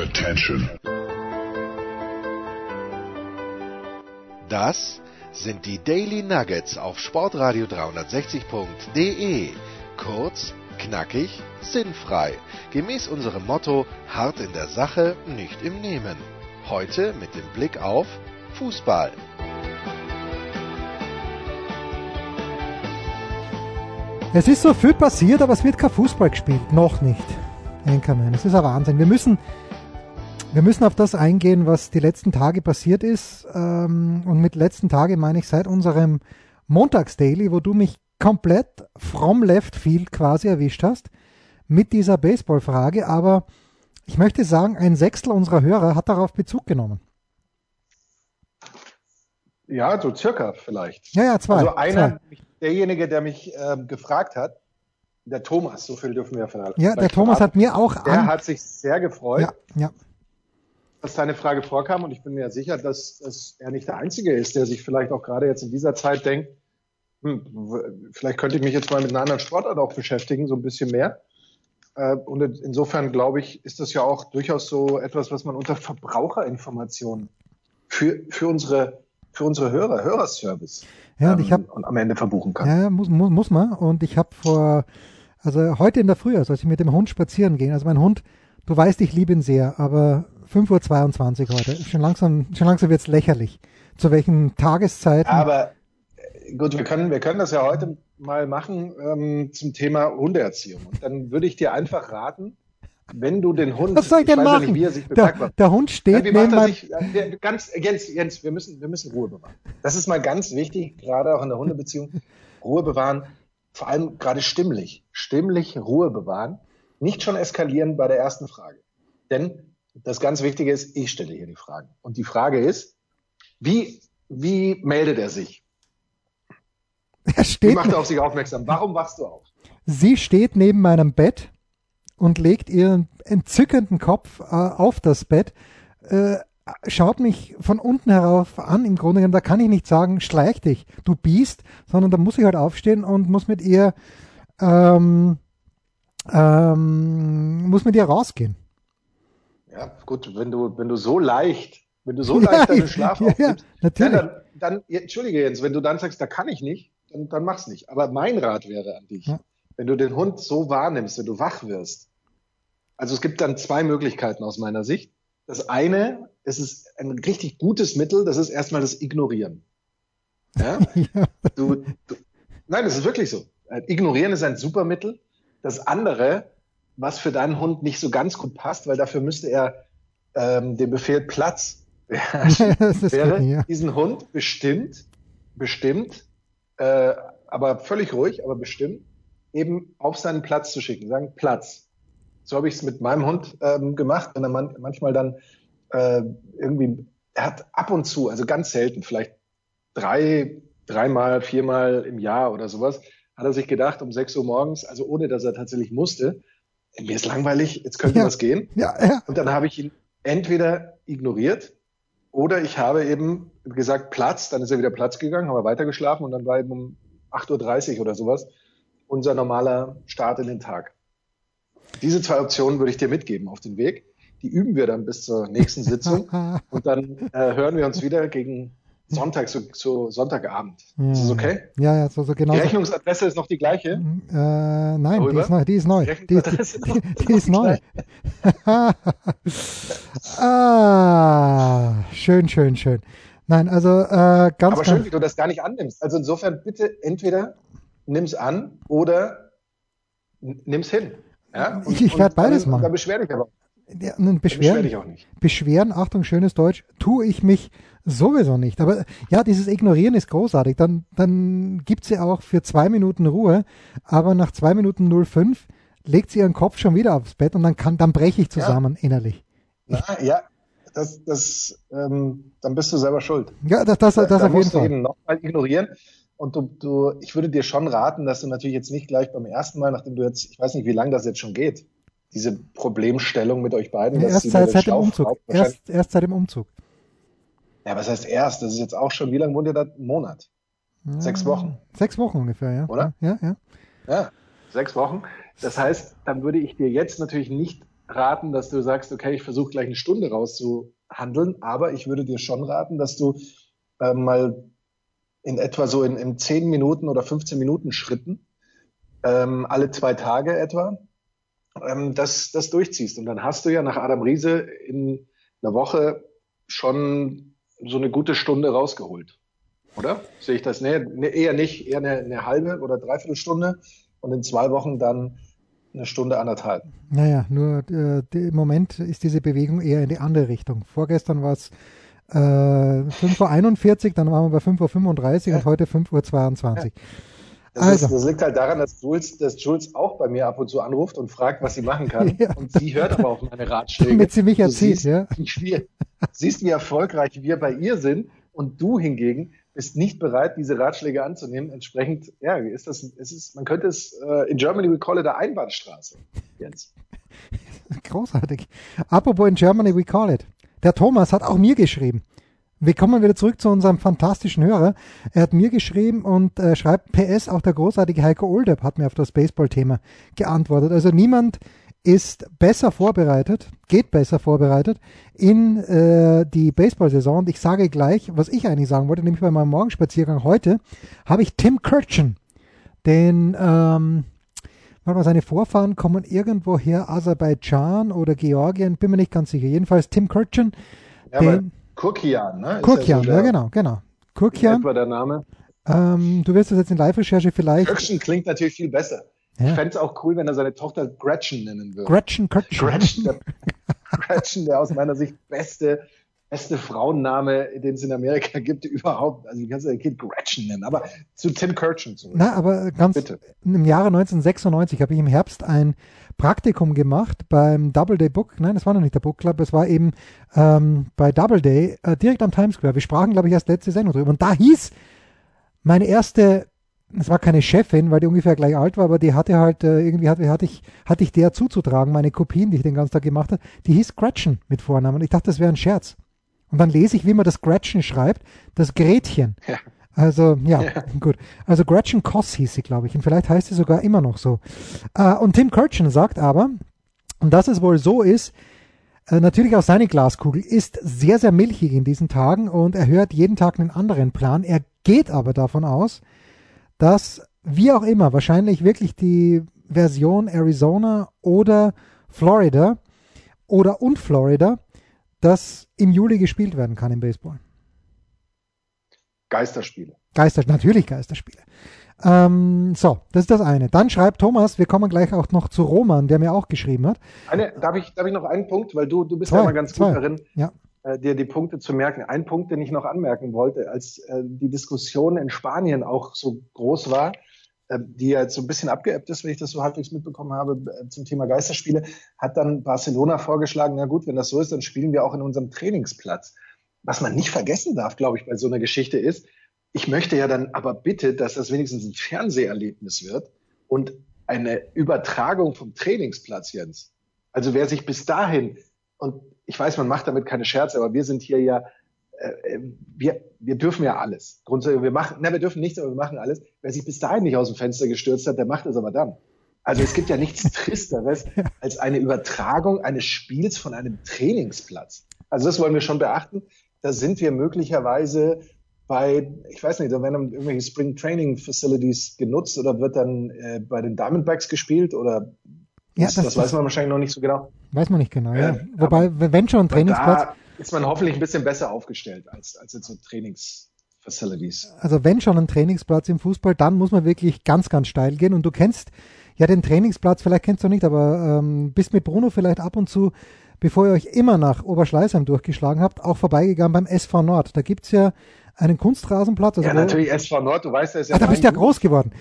Attention. Das sind die Daily Nuggets auf Sportradio 360.de. Kurz, knackig, sinnfrei. Gemäß unserem Motto: hart in der Sache, nicht im Nehmen. Heute mit dem Blick auf Fußball. Es ist so viel passiert, aber es wird kein Fußball gespielt. Noch nicht. Enkermann, es ist ein Wahnsinn. Wir müssen, wir müssen auf das eingehen, was die letzten Tage passiert ist. Ähm, und mit letzten Tage meine ich seit unserem Montagsdaily, wo du mich komplett from left field quasi erwischt hast mit dieser Baseballfrage. Aber ich möchte sagen, ein Sechstel unserer Hörer hat darauf Bezug genommen. Ja, so circa vielleicht. Ja, ja, zwei. Also einer, zwei. derjenige, der mich ähm, gefragt hat, der Thomas, so viel dürfen wir von Ja, der Thomas hat mir auch Der an hat sich sehr gefreut, ja, ja. Dass deine Frage vorkam und ich bin mir sicher, dass, dass er nicht der Einzige ist, der sich vielleicht auch gerade jetzt in dieser Zeit denkt, hm, vielleicht könnte ich mich jetzt mal mit einer anderen Sportart auch beschäftigen, so ein bisschen mehr. Äh, und insofern glaube ich, ist das ja auch durchaus so etwas, was man unter Verbraucherinformationen für, für unsere für unsere Hörer, Hörerservice ja, und ich hab, ähm, und am Ende verbuchen kann. Ja, muss, muss, muss man. Und ich habe vor, also heute in der Früh, als ich mit dem Hund spazieren gehe, also mein Hund, du weißt, ich liebe ihn sehr, aber 5.22 Uhr heute, schon langsam, schon langsam wird's lächerlich. Zu welchen Tageszeiten? Aber äh, gut, wir können, wir können das ja heute mal machen ähm, zum Thema Hundeerziehung. Und dann würde ich dir einfach raten, wenn du den Hund, was soll ich denn machen? Ja nicht, der, der, Hund steht ja, neben meinem... Sich, äh, ganz, Jens, Jens, wir müssen, wir müssen Ruhe bewahren. Das ist mal ganz wichtig, gerade auch in der Hundebeziehung. Ruhe bewahren, vor allem gerade stimmlich. Stimmlich Ruhe bewahren. Nicht schon eskalieren bei der ersten Frage. Denn das ganz Wichtige ist, ich stelle hier die Fragen. Und die Frage ist, wie, wie meldet er sich? Er steht wie macht er auf sich aufmerksam? Warum wachst du auf? Sie steht neben meinem Bett und legt ihren entzückenden Kopf äh, auf das Bett, äh, schaut mich von unten herauf an, im Grunde genommen, da kann ich nicht sagen, schleich dich, du Biest, sondern da muss ich halt aufstehen und muss mit ihr, ähm, ähm, muss mit ihr rausgehen. Ja, gut, wenn du, wenn du so leicht, wenn du so leicht deinen Schlaf ja, ja, natürlich. Ja, dann, dann, entschuldige Jens, wenn du dann sagst, da kann ich nicht, dann, dann mach's nicht. Aber mein Rat wäre an dich, ja. wenn du den Hund so wahrnimmst, wenn du wach wirst, also es gibt dann zwei Möglichkeiten aus meiner Sicht. Das eine, es ist ein richtig gutes Mittel, das ist erstmal das Ignorieren. Ja? ja. Du, du, nein, das ist wirklich so. Ignorieren ist ein super Mittel. Das andere, was für deinen Hund nicht so ganz gut passt, weil dafür müsste er ähm, den Befehl Platz wäre gut, ja. diesen Hund bestimmt, bestimmt, äh, aber völlig ruhig, aber bestimmt, eben auf seinen Platz zu schicken. Sagen Platz. So habe ich es mit meinem Hund ähm, gemacht, wenn er man, manchmal dann äh, irgendwie, er hat ab und zu, also ganz selten, vielleicht drei, dreimal, viermal im Jahr oder sowas, hat er sich gedacht, um 6 Uhr morgens, also ohne dass er tatsächlich musste, mir ist langweilig, jetzt könnte ja. was gehen. Ja, ja. Und dann habe ich ihn entweder ignoriert oder ich habe eben gesagt, Platz, dann ist er wieder Platz gegangen, haben wir weitergeschlafen und dann war eben um 8.30 Uhr oder sowas unser normaler Start in den Tag. Diese zwei Optionen würde ich dir mitgeben auf den Weg. Die üben wir dann bis zur nächsten Sitzung und dann äh, hören wir uns wieder gegen Sonntag, so, so Sonntagabend. Ja, ist das okay? Ja, ja, so, so genau. Die Rechnungsadresse ist noch die gleiche? Äh, nein, die ist neu. Die ist neu. Die, die, die, die ist neu. ah, schön, schön, schön. Nein, also äh, ganz. Aber schön, wie du das gar nicht annimmst. Also insofern bitte entweder nimm's an oder nimm's hin. Ja? Und, ich werde beides machen. Da beschwer dich aber. Ja, beschweren, beschwer dich auch nicht. Beschweren, Achtung, schönes Deutsch, tue ich mich sowieso nicht. Aber ja, dieses Ignorieren ist großartig. Dann, dann gibt sie auch für zwei Minuten Ruhe, aber nach zwei Minuten 05 legt sie ihren Kopf schon wieder aufs Bett und dann kann, dann breche ich zusammen ja. innerlich. Na, ja, das, das, ähm, dann bist du selber schuld. Ja, das, das, das, da auf jeden Fall. Du eben nochmal ignorieren. Und du, du, ich würde dir schon raten, dass du natürlich jetzt nicht gleich beim ersten Mal, nachdem du jetzt, ich weiß nicht, wie lange das jetzt schon geht, diese Problemstellung mit euch beiden. Ja, erst seit, seit dem Umzug. Erst, erst seit dem Umzug. Ja, was heißt erst? Das ist jetzt auch schon, wie lange wohnt ihr da? Ein Monat? Ja, sechs Wochen? Sechs Wochen ungefähr, ja. Oder? Ja, ja. Ja, sechs Wochen. Das heißt, dann würde ich dir jetzt natürlich nicht raten, dass du sagst, okay, ich versuche gleich eine Stunde rauszuhandeln, aber ich würde dir schon raten, dass du äh, mal in etwa so in, in 10 Minuten oder 15 Minuten Schritten, ähm, alle zwei Tage etwa, ähm, das, das durchziehst. Und dann hast du ja nach Adam Riese in einer Woche schon so eine gute Stunde rausgeholt. Oder? Sehe ich das? Nee, eher nicht, eher eine, eine halbe oder dreiviertel Stunde und in zwei Wochen dann eine Stunde, anderthalb. Naja, nur äh, im Moment ist diese Bewegung eher in die andere Richtung. Vorgestern war es äh, 5.41 Uhr, dann waren wir bei 5.35 Uhr ja. und heute 5.22 Uhr. Ja. Das, also. ist, das, liegt halt daran, dass Jules, dass Jules auch bei mir ab und zu anruft und fragt, was sie machen kann. Ja. Und sie hört aber auf meine Ratschläge. Damit sie mich erzählt, siehst, ja. Wie, siehst, wie erfolgreich wir bei ihr sind und du hingegen bist nicht bereit, diese Ratschläge anzunehmen. Entsprechend, ja, ist das, es ist, man könnte es, uh, in Germany we call it a Einbahnstraße, Jens. Großartig. Apropos in Germany we call it. Der Thomas hat auch mir geschrieben. Wir kommen wieder zurück zu unserem fantastischen Hörer. Er hat mir geschrieben und äh, schreibt PS, auch der großartige Heiko Oldepp hat mir auf das Baseball-Thema geantwortet. Also niemand ist besser vorbereitet, geht besser vorbereitet in äh, die Baseball-Saison. Und ich sage gleich, was ich eigentlich sagen wollte, nämlich bei meinem Morgenspaziergang heute habe ich Tim Kirchen, den, ähm, warte mal, seine Vorfahren kommen irgendwoher, Aserbaidschan oder Georgien, bin mir nicht ganz sicher. Jedenfalls Tim Kirchen, ja, den, Kurkian, ne? Kurkian, ja, so ja, genau, genau. Kurkian. Etwa der Name. Ähm, du wirst das jetzt in Live-Recherche vielleicht. Kirchen klingt natürlich viel besser. Ja. Ich fände es auch cool, wenn er seine Tochter Gretchen nennen würde. Gretchen, Gretchen. Gretchen, der, Gretchen, der aus meiner Sicht beste beste Frauenname, den es in Amerika gibt, überhaupt. Also, du kannst dein Kind Gretchen nennen, aber zu Tim Kirchen zurück. Na, aber ganz Bitte. im Jahre 1996 habe ich im Herbst ein Praktikum gemacht beim Doubleday Book. Nein, das war noch nicht der Book Club, es war eben ähm, bei Doubleday äh, direkt am Times Square. Wir sprachen, glaube ich, erst letzte Sendung drüber. Und da hieß meine erste es war keine Chefin, weil die ungefähr gleich alt war, aber die hatte halt, äh, irgendwie hatte, hatte, ich, hatte ich der zuzutragen, meine Kopien, die ich den ganzen Tag gemacht habe, die hieß Gretchen mit Vornamen. Und ich dachte, das wäre ein Scherz. Und dann lese ich, wie man das Gretchen schreibt, das Gretchen. Ja. Also, ja, ja, gut. Also Gretchen Koss hieß sie, glaube ich. Und vielleicht heißt sie sogar immer noch so. Äh, und Tim Kirchen sagt aber, und dass es wohl so ist, äh, natürlich auch seine Glaskugel ist sehr, sehr milchig in diesen Tagen und er hört jeden Tag einen anderen Plan. Er geht aber davon aus, dass wie auch immer wahrscheinlich wirklich die Version Arizona oder Florida oder und Florida das im Juli gespielt werden kann im Baseball? Geisterspiele. Geister, natürlich Geisterspiele. Ähm, so, das ist das eine. Dann schreibt Thomas, wir kommen gleich auch noch zu Roman, der mir auch geschrieben hat. Eine, darf, ich, darf ich noch einen Punkt, weil du, du bist zwei, ja mal ganz zwei. gut darin, ja. äh, dir die Punkte zu merken. Ein Punkt, den ich noch anmerken wollte, als äh, die Diskussion in Spanien auch so groß war, äh, die ja jetzt so ein bisschen abgeebbt ist, wenn ich das so halbwegs mitbekommen habe, äh, zum Thema Geisterspiele, hat dann Barcelona vorgeschlagen, na gut, wenn das so ist, dann spielen wir auch in unserem Trainingsplatz. Was man nicht vergessen darf, glaube ich, bei so einer Geschichte ist, ich möchte ja dann aber bitte, dass das wenigstens ein Fernseherlebnis wird und eine Übertragung vom Trainingsplatz, Jens. Also wer sich bis dahin, und ich weiß, man macht damit keine Scherze, aber wir sind hier ja äh, wir, wir dürfen ja alles. Grundsätzlich, wir machen, na, wir dürfen nichts, aber wir machen alles. Wer sich bis dahin nicht aus dem Fenster gestürzt hat, der macht es aber dann. Also es gibt ja nichts Tristeres als eine Übertragung eines Spiels von einem Trainingsplatz. Also das wollen wir schon beachten. Da sind wir möglicherweise bei, ich weiß nicht, da werden dann irgendwelche Spring Training Facilities genutzt oder wird dann äh, bei den Diamondbacks gespielt oder ja, das, das, weiß man wahrscheinlich noch nicht so genau. Weiß man nicht genau, ja. ja. Wobei, wenn schon ein Trainingsplatz. Da, ist man hoffentlich ein bisschen besser aufgestellt als, als in so Trainingsfacilities. Also wenn schon ein Trainingsplatz im Fußball, dann muss man wirklich ganz, ganz steil gehen. Und du kennst ja den Trainingsplatz, vielleicht kennst du nicht, aber ähm, bist mit Bruno vielleicht ab und zu, bevor ihr euch immer nach Oberschleißheim durchgeschlagen habt, auch vorbeigegangen beim SV Nord. Da gibt's ja einen Kunstrasenplatz. Also ja, natürlich SV Nord, du weißt, der ist ja. Ah, da bist du ja groß geworden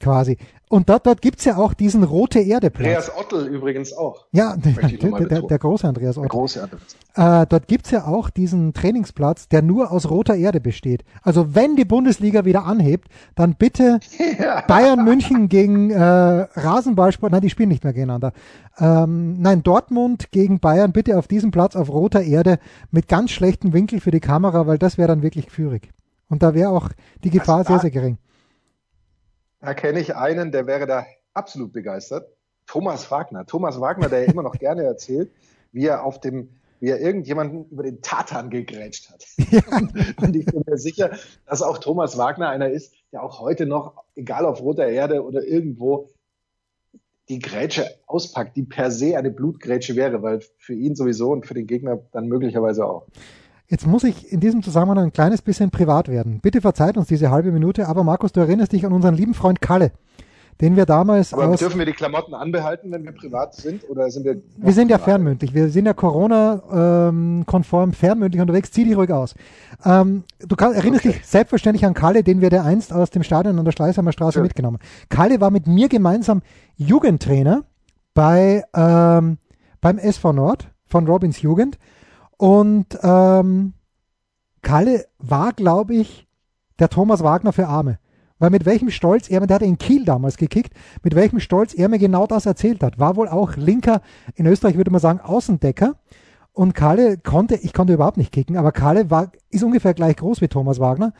quasi. Und dort, dort gibt's ja auch diesen rote Erde-Platz. Andreas Ottel übrigens auch. Ja, der, der, der, große Andreas Ottel. Der große Andreas. Äh, dort gibt's ja auch diesen Trainingsplatz, der nur aus roter Erde besteht. Also wenn die Bundesliga wieder anhebt, dann bitte ja. Bayern München gegen äh, Rasenballsport, nein, die spielen nicht mehr gegeneinander. Ähm, nein, Dortmund gegen Bayern bitte auf diesem Platz auf roter Erde mit ganz schlechtem Winkel für die Kamera, weil das wäre dann wirklich führig. Und da wäre auch die Gefahr also, sehr, sehr gering. Da kenne ich einen, der wäre da absolut begeistert. Thomas Wagner. Thomas Wagner, der ja immer noch gerne erzählt, wie er auf dem, wie er irgendjemanden über den Tatan gegrätscht hat. Ja. Und ich bin mir sicher, dass auch Thomas Wagner einer ist, der auch heute noch, egal auf roter Erde oder irgendwo, die Grätsche auspackt, die per se eine Blutgrätsche wäre, weil für ihn sowieso und für den Gegner dann möglicherweise auch. Jetzt muss ich in diesem Zusammenhang ein kleines bisschen privat werden. Bitte verzeiht uns diese halbe Minute, aber Markus, du erinnerst dich an unseren lieben Freund Kalle, den wir damals. Aber aus dürfen wir die Klamotten anbehalten, wenn wir privat sind? Oder sind wir. Wir sind ja fernmündlich. Wir sind ja Corona-konform fernmündlich unterwegs. Zieh dich ruhig aus. Ähm, du kann, erinnerst okay. dich selbstverständlich an Kalle, den wir der einst aus dem Stadion an der Schleißheimer Straße ja. mitgenommen Kalle war mit mir gemeinsam Jugendtrainer bei, ähm, beim SV Nord von Robins Jugend. Und ähm, Kalle war, glaube ich, der Thomas Wagner für Arme. Weil mit welchem Stolz er, der hat in Kiel damals gekickt, mit welchem Stolz er mir genau das erzählt hat. War wohl auch linker, in Österreich würde man sagen, Außendecker. Und Kalle konnte, ich konnte überhaupt nicht kicken, aber Kalle war, ist ungefähr gleich groß wie Thomas Wagner.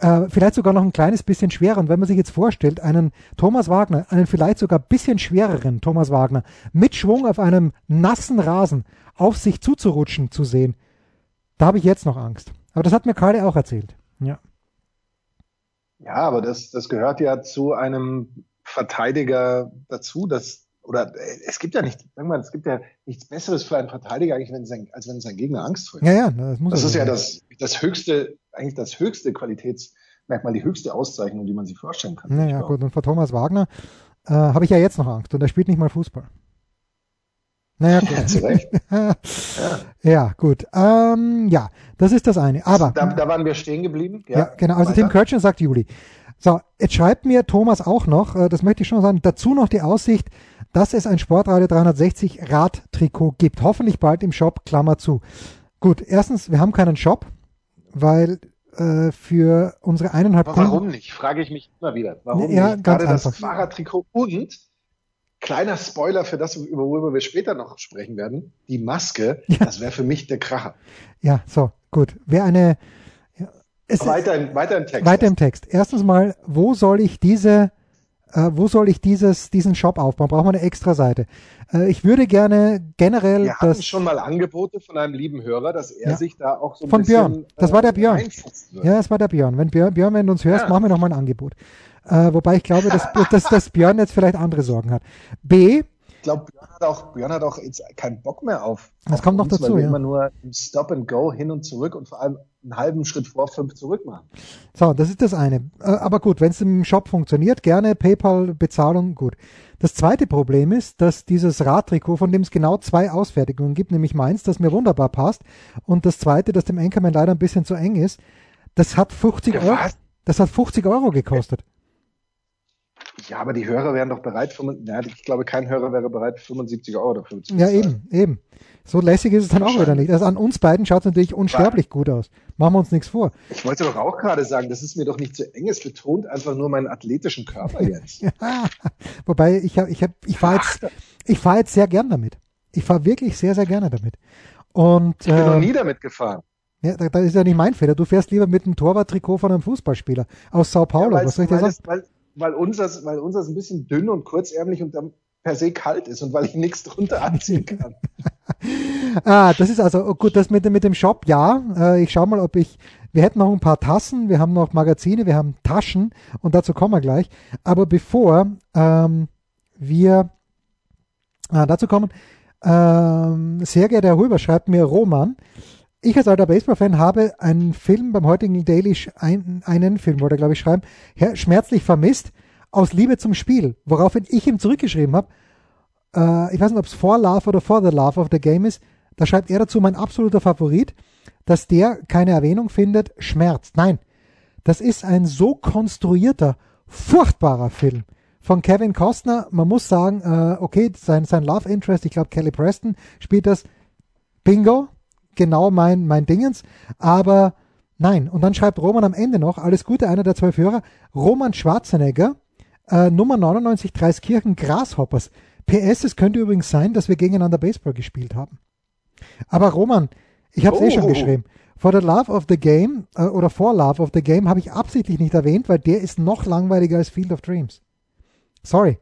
Äh, vielleicht sogar noch ein kleines bisschen schwerer. Und wenn man sich jetzt vorstellt, einen Thomas Wagner, einen vielleicht sogar bisschen schwereren Thomas Wagner, mit Schwung auf einem nassen Rasen auf sich zuzurutschen zu sehen, da habe ich jetzt noch Angst. Aber das hat mir Kalle auch erzählt. Ja. Ja, aber das, das gehört ja zu einem Verteidiger dazu, dass oder es gibt ja nicht, wir mal, es gibt ja nichts Besseres für einen Verteidiger eigentlich, wenn sein, als wenn sein Gegner Angst vor Ja, ja, das muss Das ist ja das, das höchste, eigentlich das höchste Qualitätsmerkmal, die höchste Auszeichnung, die man sich vorstellen kann. Naja, gut, und vor Thomas Wagner äh, habe ich ja jetzt noch Angst und er spielt nicht mal Fußball. Naja, gut. Ja, zu Recht. ja. ja, gut. Ähm, ja, das ist das eine. Aber da, da waren wir stehen geblieben. Ja, ja genau. Also weiter. Tim Kirchner sagt Juli. So, jetzt schreibt mir Thomas auch noch, äh, das möchte ich schon sagen, dazu noch die Aussicht, dass es ein Sportradio 360 Radtrikot gibt. Hoffentlich bald im Shop, Klammer zu. Gut, erstens, wir haben keinen Shop, weil äh, für unsere eineinhalb Warum Kunden, nicht? Frage ich mich immer wieder. Warum ja, nicht? Gerade das Fahrradtrikot und kleiner Spoiler für das, worüber wir später noch sprechen werden, die Maske, ja. das wäre für mich der Kracher. Ja, so, gut. Wer eine es, weiter, im, weiter im Text. Weiter im Text. Erstens mal, wo soll ich diese äh, wo soll ich dieses, diesen Shop aufbauen? Braucht man eine extra Seite? Äh, ich würde gerne generell. Wir hatten schon mal Angebote von einem lieben Hörer, dass er ja. sich da auch so ein von bisschen. Von Björn. Das war der äh, Björn. Ja, das war der Björn. Wenn Björn, Björn wenn du uns hörst, ja. machen wir noch mal ein Angebot. Äh, wobei ich glaube, dass, dass, dass Björn jetzt vielleicht andere Sorgen hat. B. Ich glaube, Björn hat auch, Björn hat auch jetzt keinen Bock mehr auf. Das auf kommt noch dazu, weil wir ja. immer nur im Stop and Go hin und zurück und vor allem einen halben Schritt vor, fünf zurück machen. So, das ist das eine. Äh, aber gut, wenn es im Shop funktioniert, gerne PayPal-Bezahlung, gut. Das zweite Problem ist, dass dieses Radtrikot, von dem es genau zwei Ausfertigungen gibt, nämlich meins, das mir wunderbar passt, und das zweite, das dem Anchorman leider ein bisschen zu eng ist, das hat 50 Euro. Das hat 50 Euro gekostet. Ja, aber die Hörer wären doch bereit, ja, ich glaube, kein Hörer wäre bereit, 75 Euro dafür zu bezahlen. Ja, eben, eben. So lässig ist es dann auch wieder nicht. Also an uns beiden schaut es natürlich unsterblich ja. gut aus. Machen wir uns nichts vor. Ich wollte doch auch gerade sagen, das ist mir doch nicht zu eng. Es betont einfach nur meinen athletischen Körper jetzt. ja, wobei ich habe, ich habe, ich fahre jetzt, ich fahre jetzt sehr gern damit. Ich fahre wirklich sehr, sehr gerne damit. Und, ich bin äh, noch nie damit gefahren. Ja, da, da ist ja nicht mein Fehler. Du fährst lieber mit einem Torwarttrikot von einem Fußballspieler aus Sao Paulo. Ja, Was soll ich dir sagen? Es, weil, weil unseres, weil unseres ein bisschen dünn und kurzärmlich und dann per se kalt ist und weil ich nichts drunter anziehen kann. ah, das ist also oh gut, das mit, mit dem Shop, ja. Äh, ich schau mal, ob ich. Wir hätten noch ein paar Tassen, wir haben noch Magazine, wir haben Taschen und dazu kommen wir gleich. Aber bevor ähm, wir äh, dazu kommen, ähm, sehr geehrter Herr Huber schreibt mir Roman, ich als alter Baseball-Fan habe einen Film beim heutigen Daily, ein, einen Film, wollte er glaube ich schreiben, schmerzlich vermisst, aus Liebe zum Spiel. Woraufhin ich ihm zurückgeschrieben habe, äh, ich weiß nicht, ob es For Love oder For the Love of the Game ist, da schreibt er dazu, mein absoluter Favorit, dass der keine Erwähnung findet, schmerzt. Nein, das ist ein so konstruierter, furchtbarer Film von Kevin Costner. Man muss sagen, äh, okay, sein, sein Love Interest, ich glaube Kelly Preston, spielt das Bingo, genau mein, mein Dingens, aber nein. Und dann schreibt Roman am Ende noch, alles Gute, einer der zwölf Hörer, Roman Schwarzenegger, äh, Nummer 99, Dreiskirchen, Grasshoppers. PS, es könnte übrigens sein, dass wir gegeneinander Baseball gespielt haben. Aber Roman, ich habe es oh. eh schon oh. geschrieben. For the Love of the Game äh, oder For Love of the Game habe ich absichtlich nicht erwähnt, weil der ist noch langweiliger als Field of Dreams. Sorry.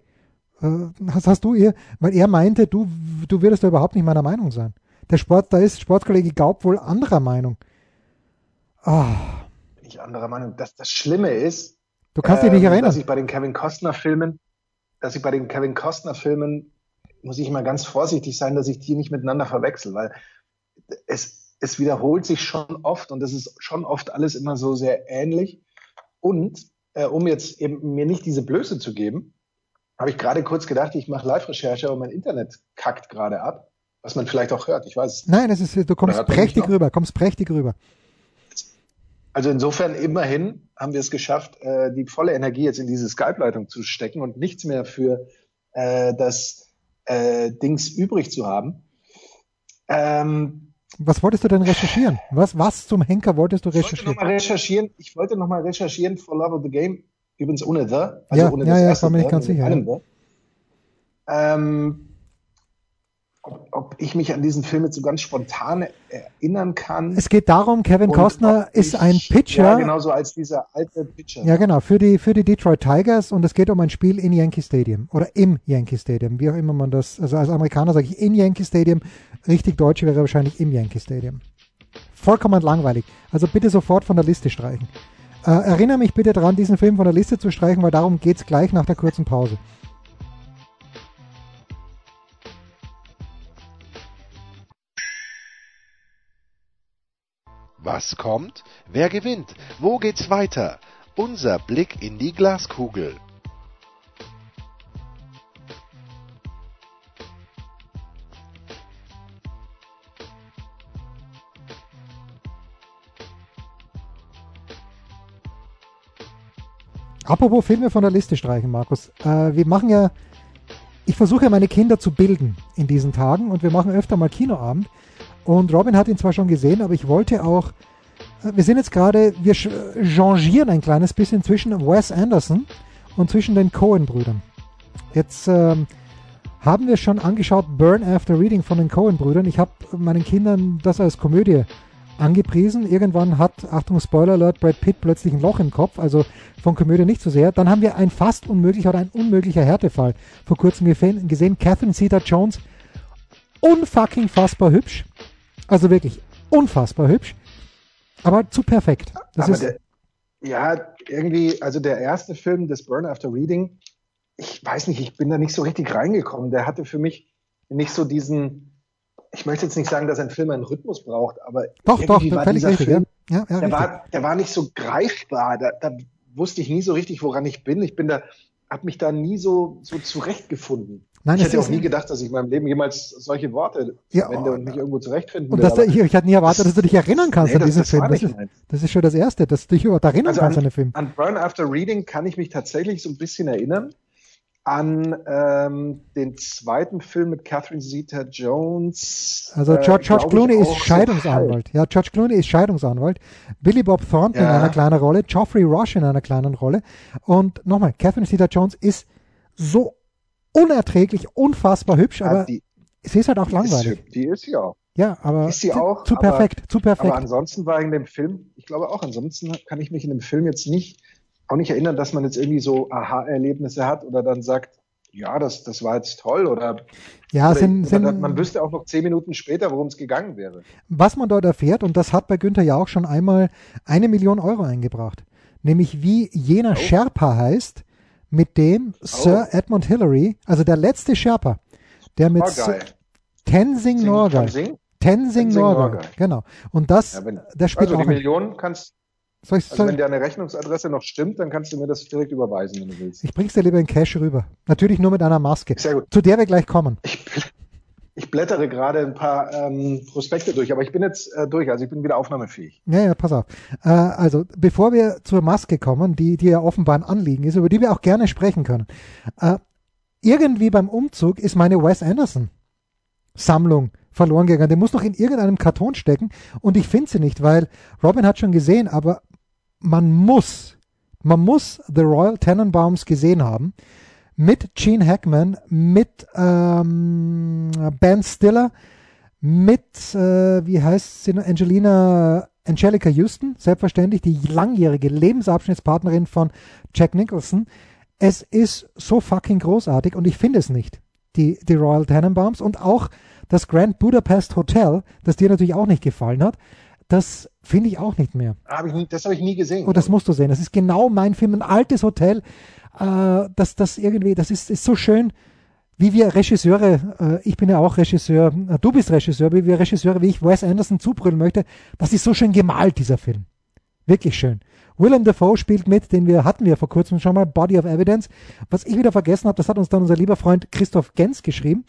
Äh, hast, hast du ihr, weil er meinte, du, du würdest da überhaupt nicht meiner Meinung sein. Der Sport, da ist Sportkollege Gaub wohl anderer Meinung. Ah. Bin ich anderer Meinung. Das, das Schlimme ist, du kannst dich nicht ähm, erinnern. dass ich bei den Kevin Costner Filmen, dass ich bei den Kevin Costner Filmen muss ich immer ganz vorsichtig sein, dass ich die nicht miteinander verwechsel, weil es, es wiederholt sich schon oft und es ist schon oft alles immer so sehr ähnlich. Und äh, um jetzt eben mir nicht diese Blöße zu geben, habe ich gerade kurz gedacht, ich mache Live-Recherche, aber mein Internet kackt gerade ab, was man vielleicht auch hört. Ich weiß. Nein, das ist, du kommst prächtig rüber, kommst prächtig rüber. Also insofern immerhin haben wir es geschafft, äh, die volle Energie jetzt in diese Skype-Leitung zu stecken und nichts mehr für äh, das äh, Dings übrig zu haben. Ähm, was wolltest du denn recherchieren? Was, was zum Henker wolltest du recherchieren? Ich wollte nochmal recherchieren, ich wollte noch mal recherchieren for Love of the Game Übrigens ohne The. Also ja, ohne ja, das ja, erste war mir nicht ganz sicher. Ja. Ähm, ob, ob, ich mich an diesen Film jetzt so ganz spontan erinnern kann. Es geht darum, Kevin Costner ist ich, ein Pitcher. Ja, genauso als dieser alte Pitcher. Ja, genau, für die, für die Detroit Tigers und es geht um ein Spiel in Yankee Stadium oder im Yankee Stadium, wie auch immer man das, also als Amerikaner sage ich in Yankee Stadium, richtig deutsch wäre wahrscheinlich im Yankee Stadium. Vollkommen langweilig. Also bitte sofort von der Liste streichen. Äh, erinnere mich bitte daran, diesen Film von der Liste zu streichen, weil darum geht es gleich nach der kurzen Pause. Was kommt? Wer gewinnt? Wo geht's weiter? Unser Blick in die Glaskugel. Apropos Filme von der Liste streichen, Markus. Äh, wir machen ja, ich versuche ja meine Kinder zu bilden in diesen Tagen und wir machen öfter mal Kinoabend. Und Robin hat ihn zwar schon gesehen, aber ich wollte auch, äh, wir sind jetzt gerade, wir changieren ein kleines bisschen zwischen Wes Anderson und zwischen den Cohen-Brüdern. Jetzt ähm, haben wir schon angeschaut Burn After Reading von den Cohen-Brüdern. Ich habe meinen Kindern das als Komödie angepriesen. Irgendwann hat, Achtung, Spoiler Alert, Brad Pitt plötzlich ein Loch im Kopf, also von Komödie nicht so sehr. Dann haben wir ein fast unmöglicher oder ein unmöglicher Härtefall vor kurzem gesehen. Catherine Zeta-Jones, unfucking fassbar hübsch. Also wirklich unfassbar hübsch. Aber zu perfekt. Das aber ist der, ja, irgendwie, also der erste Film des Burn After Reading, ich weiß nicht, ich bin da nicht so richtig reingekommen. Der hatte für mich nicht so diesen, ich möchte jetzt nicht sagen, dass ein Film einen Rhythmus braucht, aber doch, doch, war völlig richtig, Film, ja. Ja, ja, der, war, der war nicht so greifbar. Da, da wusste ich nie so richtig, woran ich bin. Ich bin da, habe mich da nie so, so zurechtgefunden. Nein, ich hätte auch nie gedacht, dass ich in meinem Leben jemals solche Worte ja, verwende und mich irgendwo zurechtfinden und will. ich, ich hatte nie erwartet, dass du dich erinnern kannst nee, an diesen Film. Das ist, das ist, schon das Erste, dass du dich überhaupt erinnern also kannst an, an den Film. An Burn After Reading kann ich mich tatsächlich so ein bisschen erinnern an ähm, den zweiten Film mit Catherine Zeta-Jones. Also äh, George, George Clooney ist Scheidungsanwalt. So ja, George Clooney ist Scheidungsanwalt. Billy Bob Thornton ja. in einer kleinen Rolle, Geoffrey Rush in einer kleinen Rolle. Und nochmal, Catherine Zeta-Jones ist so unerträglich, unfassbar hübsch, ja, aber die, sie ist halt auch langweilig. Ist, die ist sie auch. Ja, aber ist sie auch, zu perfekt, aber, zu perfekt. Aber ansonsten war in dem Film, ich glaube auch, ansonsten kann ich mich in dem Film jetzt nicht auch nicht erinnern, dass man jetzt irgendwie so Aha-Erlebnisse hat oder dann sagt, ja, das, das war jetzt toll oder, ja, oder, sind, oder sind, man wüsste auch noch zehn Minuten später, worum es gegangen wäre. Was man dort erfährt, und das hat bei Günther ja auch schon einmal eine Million Euro eingebracht, nämlich wie jener oh. Sherpa heißt, mit dem oh. Sir Edmund Hillary, also der letzte Sherpa, der mit Norgay. Tenzing Norgay. Tenzing, Tenzing Norgay, genau. Und das, ja, wenn, der spielt also die Million kannst soll ich, also wenn deine Rechnungsadresse noch stimmt, dann kannst du mir das direkt überweisen, wenn du willst. Ich bring's dir lieber in Cash rüber. Natürlich nur mit einer Maske. Sehr gut. Zu der wir gleich kommen. Ich, ich blättere gerade ein paar ähm, Prospekte durch, aber ich bin jetzt äh, durch, also ich bin wieder aufnahmefähig. Ja, ja, pass auf. Äh, also, bevor wir zur Maske kommen, die, die ja offenbar ein Anliegen ist, über die wir auch gerne sprechen können. Äh, irgendwie beim Umzug ist meine Wes Anderson Sammlung verloren gegangen. Der muss noch in irgendeinem Karton stecken und ich finde sie nicht, weil Robin hat schon gesehen, aber man muss, man muss The Royal Tenenbaums gesehen haben. Mit Gene Hackman, mit ähm, Ben Stiller, mit, äh, wie heißt sie, Angelina, Angelica Houston, selbstverständlich, die langjährige Lebensabschnittspartnerin von Jack Nicholson. Es ist so fucking großartig und ich finde es nicht. Die, die Royal Tenenbaums und auch das Grand Budapest Hotel, das dir natürlich auch nicht gefallen hat, das finde ich auch nicht mehr. Hab ich nie, das habe ich nie gesehen. Oh, das musst du sehen. Das ist genau mein Film, ein altes Hotel. Äh, das, das irgendwie, das ist, ist so schön, wie wir Regisseure, äh, ich bin ja auch Regisseur, äh, du bist Regisseur, wie wir Regisseure, wie ich Wes Anderson zubrüllen möchte. Das ist so schön gemalt, dieser Film. Wirklich schön. Willem Dafoe spielt mit, den wir hatten wir vor kurzem schon mal, Body of Evidence. Was ich wieder vergessen habe, das hat uns dann unser lieber Freund Christoph Gens geschrieben.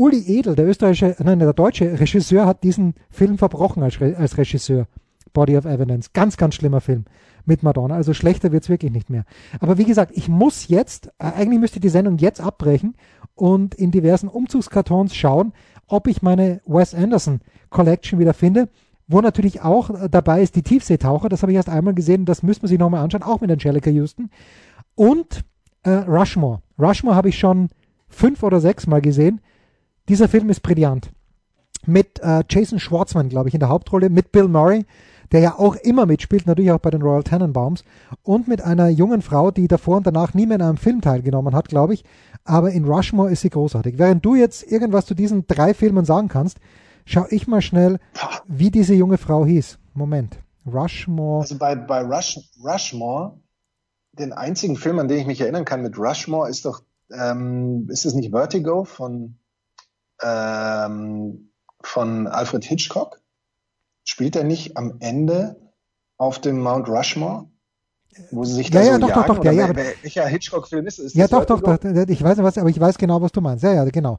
Uli Edel, der österreichische, nein, der deutsche Regisseur, hat diesen Film verbrochen als, als Regisseur. Body of Evidence. Ganz, ganz schlimmer Film mit Madonna. Also schlechter wird's wirklich nicht mehr. Aber wie gesagt, ich muss jetzt, äh, eigentlich müsste die Sendung jetzt abbrechen und in diversen Umzugskartons schauen, ob ich meine Wes Anderson Collection wieder finde wo natürlich auch äh, dabei ist die Tiefseetaucher, das habe ich erst einmal gesehen, das müsste man sich nochmal anschauen, auch mit Angelica Houston. Und äh, Rushmore. Rushmore habe ich schon fünf oder sechs Mal gesehen. Dieser Film ist brillant. Mit äh, Jason Schwartzman, glaube ich, in der Hauptrolle, mit Bill Murray, der ja auch immer mitspielt, natürlich auch bei den Royal Tenenbaums, und mit einer jungen Frau, die davor und danach nie mehr in einem Film teilgenommen hat, glaube ich. Aber in Rushmore ist sie großartig. Während du jetzt irgendwas zu diesen drei Filmen sagen kannst, Schau ich mal schnell, wie diese junge Frau hieß. Moment. Rushmore. Also bei, bei Rush, Rushmore, den einzigen Film, an den ich mich erinnern kann mit Rushmore, ist doch, ähm, ist es nicht Vertigo von, ähm, von Alfred Hitchcock? Spielt er nicht am Ende auf dem Mount Rushmore? Wo sie sich da ja, ja, so doch, jagen, doch, doch, ja, ja, welcher Hitchcock-Film ist es? Ja, doch, doch, doch, ich weiß nicht was, aber ich weiß genau, was du meinst. Ja, ja, genau.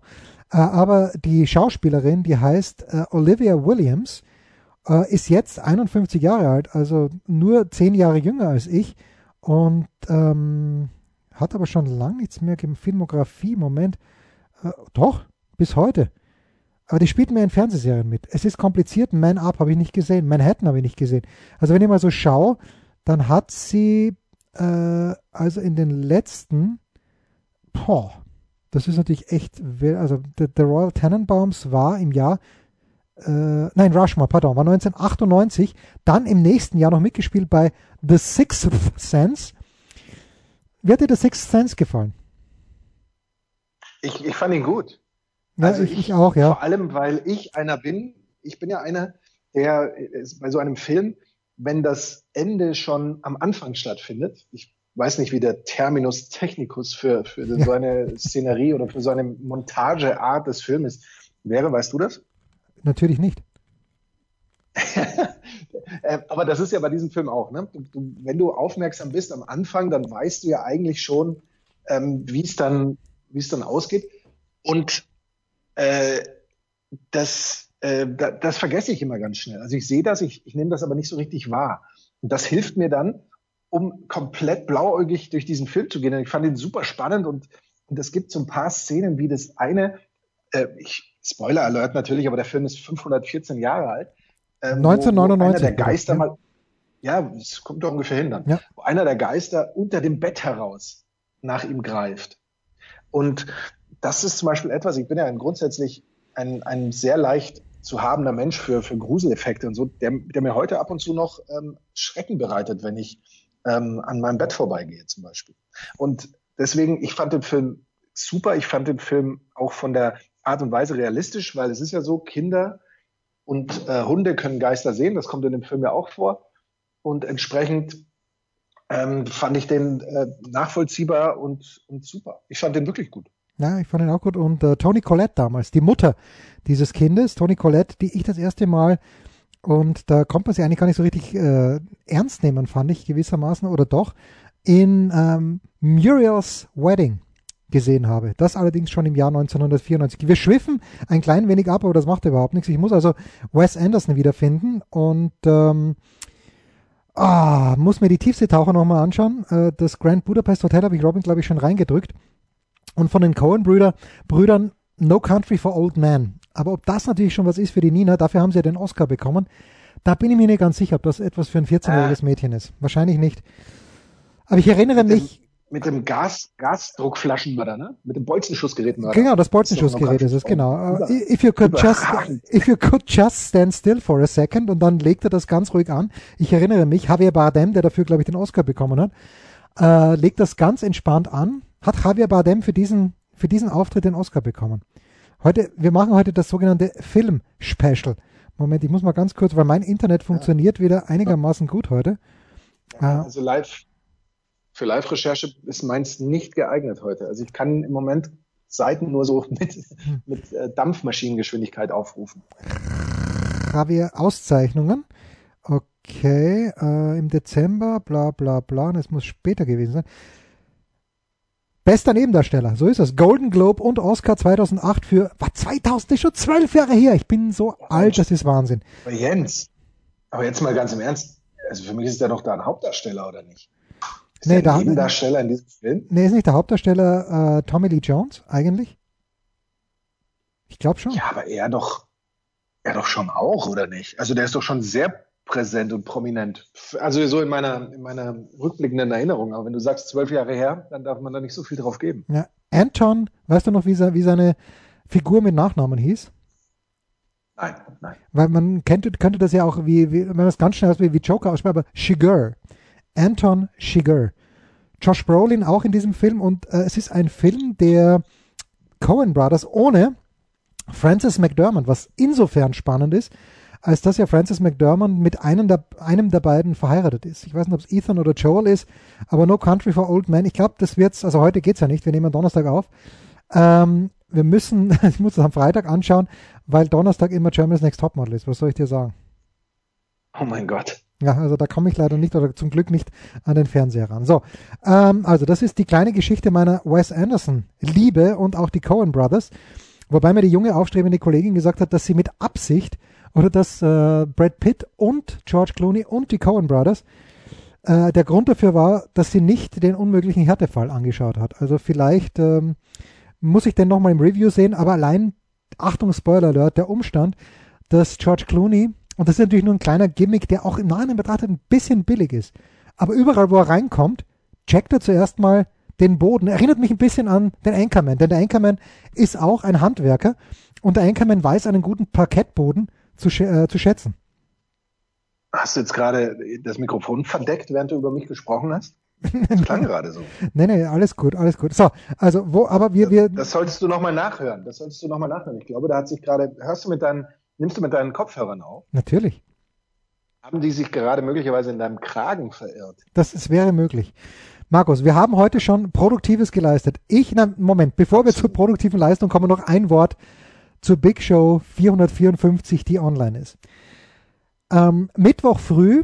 Äh, aber die Schauspielerin, die heißt äh, Olivia Williams, äh, ist jetzt 51 Jahre alt, also nur zehn Jahre jünger als ich und ähm, hat aber schon lange nichts mehr gegeben. Filmografie, Moment. Äh, doch, bis heute. Aber die spielt mehr in Fernsehserien mit. Es ist kompliziert. Man Up habe ich nicht gesehen. Manhattan habe ich nicht gesehen. Also wenn ich mal so schaue, dann hat sie äh, also in den letzten, boah, das ist natürlich echt, also The, Royal Tenenbaums war im Jahr, äh, nein, Rushmore, pardon, war 1998, dann im nächsten Jahr noch mitgespielt bei The Sixth Sense. Wie hat dir The Sixth Sense gefallen? Ich, ich fand ihn gut. Ja, also ich, ich auch, ja. Vor allem, weil ich einer bin, ich bin ja einer, der bei so einem Film, wenn das Ende schon am Anfang stattfindet, ich weiß nicht, wie der Terminus technicus für, für so eine Szenerie oder für so eine Montageart des Filmes wäre. Weißt du das? Natürlich nicht. Äh, aber das ist ja bei diesem Film auch. Ne? Du, du, wenn du aufmerksam bist am Anfang, dann weißt du ja eigentlich schon, ähm, wie es dann, wie es dann ausgeht. Und äh, das, äh, das, das vergesse ich immer ganz schnell. Also ich sehe das, ich, ich nehme das aber nicht so richtig wahr. Und das hilft mir dann, um komplett blauäugig durch diesen Film zu gehen. Und ich fand ihn super spannend und, und es gibt so ein paar Szenen, wie das eine, äh, ich, Spoiler Alert natürlich, aber der Film ist 514 Jahre alt. Ähm, 1999. Wo, wo einer der Geister ja. mal, ja, es kommt doch ungefähr hin dann, ja. wo einer der Geister unter dem Bett heraus nach ihm greift. Und das ist zum Beispiel etwas, ich bin ja ein grundsätzlich ein, ein sehr leicht zu habender Mensch für, für Gruseleffekte und so, der, der mir heute ab und zu noch ähm, Schrecken bereitet, wenn ich ähm, an meinem Bett vorbeigehe zum Beispiel. Und deswegen, ich fand den Film super. Ich fand den Film auch von der Art und Weise realistisch, weil es ist ja so, Kinder und äh, Hunde können Geister sehen. Das kommt in dem Film ja auch vor. Und entsprechend ähm, fand ich den äh, nachvollziehbar und, und super. Ich fand den wirklich gut. Ja, ich fand ihn auch gut. Und äh, Toni Collette damals, die Mutter dieses Kindes, Toni Collette, die ich das erste Mal und da kommt man sie eigentlich gar nicht so richtig äh, ernst nehmen, fand ich gewissermaßen, oder doch, in ähm, Muriel's Wedding gesehen habe. Das allerdings schon im Jahr 1994. Wir schwiffen ein klein wenig ab, aber das macht überhaupt nichts. Ich muss also Wes Anderson wiederfinden und ähm, ah, muss mir die Tiefseetaucher nochmal anschauen. Äh, das Grand Budapest Hotel habe ich Robin, glaube ich, schon reingedrückt. Und von den Cohen-Brüdern Brüdern No Country for Old Men. Aber ob das natürlich schon was ist für die Nina, dafür haben sie ja den Oscar bekommen, da bin ich mir nicht ganz sicher, ob das etwas für ein 14-jähriges äh. Mädchen ist. Wahrscheinlich nicht. Aber ich erinnere mit mich. Dem, mit dem Gas, Gasdruckflaschenmörder, ne? Mit dem Bolzenschussgerätmörder. Genau, das Bolzenschussgerät ist es, genau. Über, if you could just, if you could just stand still for a second und dann legt er das ganz ruhig an. Ich erinnere mich, Javier Bardem, der dafür, glaube ich, den Oscar bekommen hat. äh, legt das ganz entspannt an. Hat Javier Bardem für diesen, für diesen Auftritt den Oscar bekommen. Heute, wir machen heute das sogenannte Film-Special. Moment, ich muss mal ganz kurz, weil mein Internet funktioniert ja. wieder einigermaßen gut heute. Ja, also live, für Live-Recherche ist meins nicht geeignet heute. Also ich kann im Moment Seiten nur so mit, mit äh, Dampfmaschinengeschwindigkeit aufrufen. Javier Auszeichnungen. Okay, äh, im Dezember, bla bla bla, es muss später gewesen sein. Bester Nebendarsteller, so ist es. Golden Globe und Oscar 2008 für, was, 2000 ist schon zwölf Jahre her. Ich bin so alt, das ist Wahnsinn. Aber Jens, aber jetzt mal ganz im Ernst, also für mich ist der doch da ein Hauptdarsteller, oder nicht? Ist nee, der Nebendarsteller in diesem Film? Nee, ist nicht der Hauptdarsteller äh, Tommy Lee Jones, eigentlich? Ich glaube schon. Ja, aber er doch, er doch schon auch, oder nicht? Also der ist doch schon sehr präsent und prominent. Also so in meiner, in meiner rückblickenden Erinnerung. Aber wenn du sagst zwölf Jahre her, dann darf man da nicht so viel drauf geben. Ja, Anton, weißt du noch, wie, wie seine Figur mit Nachnamen hieß? Nein, nein. Weil man könnte, könnte das ja auch, wie, wie wenn man es ganz schnell wie, wie Joker ausspricht, aber Shiger. Anton Shiger. Josh Brolin auch in diesem Film und äh, es ist ein Film der Cohen Brothers ohne Francis McDermott, was insofern spannend ist, als dass ja Francis McDermott mit einem der, einem der beiden verheiratet ist. Ich weiß nicht, ob es Ethan oder Joel ist, aber No Country for Old Men. Ich glaube, das wird's, also heute geht's ja nicht, wir nehmen Donnerstag auf. Ähm, wir müssen, ich muss das am Freitag anschauen, weil Donnerstag immer Germany's Next Topmodel ist. Was soll ich dir sagen? Oh mein Gott. Ja, also da komme ich leider nicht oder zum Glück nicht an den Fernseher ran. So, ähm, also das ist die kleine Geschichte meiner Wes Anderson Liebe und auch die Cohen Brothers. Wobei mir die junge aufstrebende Kollegin gesagt hat, dass sie mit Absicht oder dass äh, Brad Pitt und George Clooney und die Coen Brothers äh, der Grund dafür war, dass sie nicht den unmöglichen Härtefall angeschaut hat. Also vielleicht ähm, muss ich den nochmal im Review sehen, aber allein, Achtung, Spoiler Alert, der Umstand, dass George Clooney, und das ist natürlich nur ein kleiner Gimmick, der auch im Nahen betrachtet ein bisschen billig ist, aber überall, wo er reinkommt, checkt er zuerst mal den Boden. Erinnert mich ein bisschen an den Anchorman, denn der Anchorman ist auch ein Handwerker und der Anchorman weiß einen guten Parkettboden zu, äh, zu schätzen. Hast du jetzt gerade das Mikrofon verdeckt, während du über mich gesprochen hast? Das klang gerade so. Nee, nee, alles gut, alles gut. So, also wo, aber wir, wir. Das solltest du nochmal nachhören. Das solltest du nochmal nachhören. Ich glaube, da hat sich gerade, hörst du mit deinen, nimmst du mit deinen Kopfhörern auf? Natürlich. Haben die sich gerade möglicherweise in deinem Kragen verirrt? Das ist, wäre möglich. Markus, wir haben heute schon Produktives geleistet. Ich, na, Moment, bevor Absolut. wir zur produktiven Leistung kommen, noch ein Wort zur Big Show 454, die online ist. Ähm, Mittwoch früh